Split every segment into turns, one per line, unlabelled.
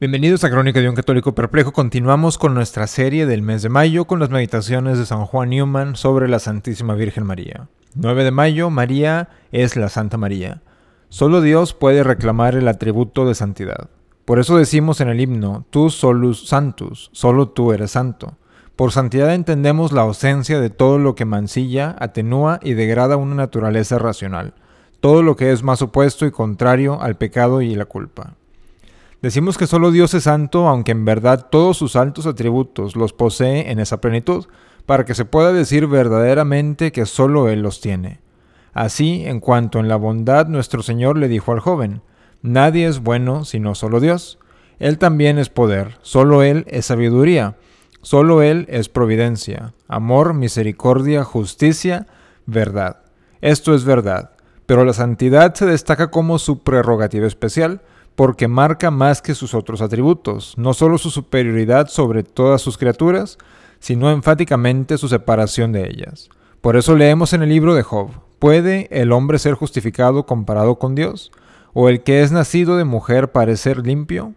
Bienvenidos a Crónica de un Católico Perplejo. Continuamos con nuestra serie del mes de mayo con las meditaciones de San Juan Newman sobre la Santísima Virgen María. 9 de mayo, María es la Santa María. Solo Dios puede reclamar el atributo de santidad. Por eso decimos en el himno, tú solus santus, solo tú eres santo. Por santidad entendemos la ausencia de todo lo que mancilla, atenúa y degrada una naturaleza racional, todo lo que es más opuesto y contrario al pecado y la culpa. Decimos que solo Dios es santo, aunque en verdad todos sus altos atributos los posee en esa plenitud, para que se pueda decir verdaderamente que solo Él los tiene. Así, en cuanto en la bondad nuestro Señor le dijo al joven, Nadie es bueno sino solo Dios. Él también es poder, solo Él es sabiduría, solo Él es providencia, amor, misericordia, justicia, verdad. Esto es verdad, pero la santidad se destaca como su prerrogativa especial, porque marca más que sus otros atributos, no solo su superioridad sobre todas sus criaturas, sino enfáticamente su separación de ellas. Por eso leemos en el libro de Job, ¿puede el hombre ser justificado comparado con Dios? ¿O el que es nacido de mujer parecer limpio?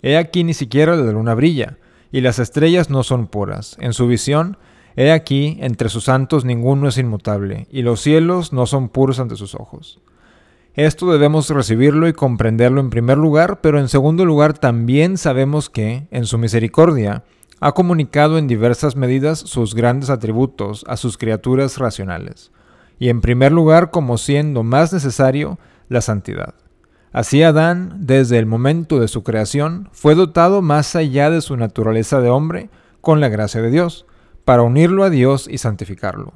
He aquí ni siquiera la luna brilla, y las estrellas no son puras. En su visión, he aquí entre sus santos ninguno es inmutable, y los cielos no son puros ante sus ojos. Esto debemos recibirlo y comprenderlo en primer lugar, pero en segundo lugar también sabemos que, en su misericordia, ha comunicado en diversas medidas sus grandes atributos a sus criaturas racionales, y en primer lugar como siendo más necesario la santidad. Así Adán, desde el momento de su creación, fue dotado más allá de su naturaleza de hombre con la gracia de Dios, para unirlo a Dios y santificarlo.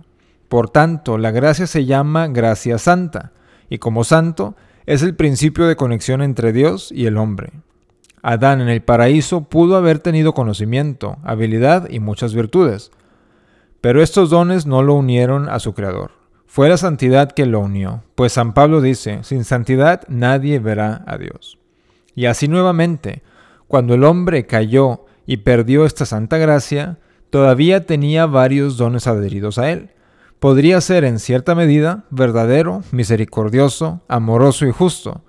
Por tanto, la gracia se llama gracia santa, y como santo es el principio de conexión entre Dios y el hombre. Adán en el paraíso pudo haber tenido conocimiento, habilidad y muchas virtudes, pero estos dones no lo unieron a su Creador. Fue la santidad que lo unió, pues San Pablo dice, sin santidad nadie verá a Dios. Y así nuevamente, cuando el hombre cayó y perdió esta santa gracia, todavía tenía varios dones adheridos a él, podría ser en cierta medida verdadero, misericordioso, amoroso y justo,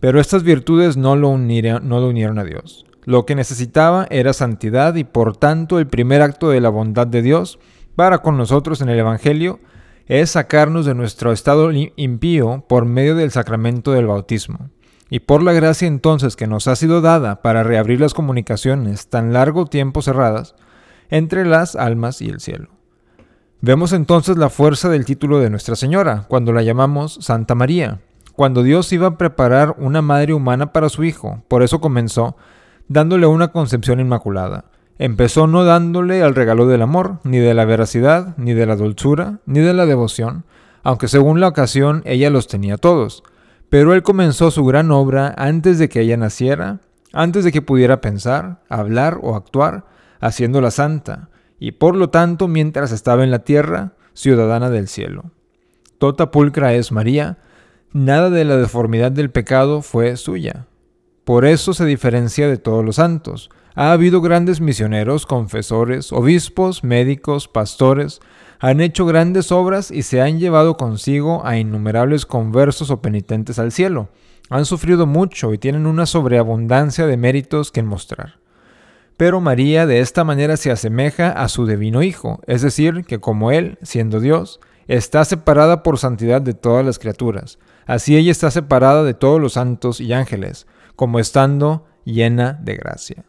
pero estas virtudes no lo, unieron, a Dios. Lo que necesitaba era santidad y por tanto el primer acto de la bondad de Dios para con nosotros en el Evangelio es sacarnos de nuestro estado impío por medio del sacramento del bautismo. Y por la gracia entonces que nos ha sido dada para reabrir las comunicaciones tan largo tiempo cerradas entre las almas y el cielo. Vemos entonces la fuerza del título de Nuestra Señora, cuando la llamamos Santa María, cuando Dios iba a preparar una madre humana para su Hijo, por eso comenzó dándole una concepción inmaculada. Empezó no dándole el regalo del amor, ni de la veracidad, ni de la dulzura, ni de la devoción, aunque según la ocasión ella los tenía todos. Pero él comenzó su gran obra antes de que ella naciera, antes de que pudiera pensar, hablar o actuar, haciéndola santa, y por lo tanto mientras estaba en la tierra, ciudadana del cielo. Tota pulcra es María, nada de la deformidad del pecado fue suya. Por eso se diferencia de todos los santos. Ha habido grandes misioneros, confesores, obispos, médicos, pastores, han hecho grandes obras y se han llevado consigo a innumerables conversos o penitentes al cielo. Han sufrido mucho y tienen una sobreabundancia de méritos que mostrar. Pero María de esta manera se asemeja a su divino Hijo, es decir, que como Él, siendo Dios, está separada por santidad de todas las criaturas. Así ella está separada de todos los santos y ángeles, como estando llena de gracia.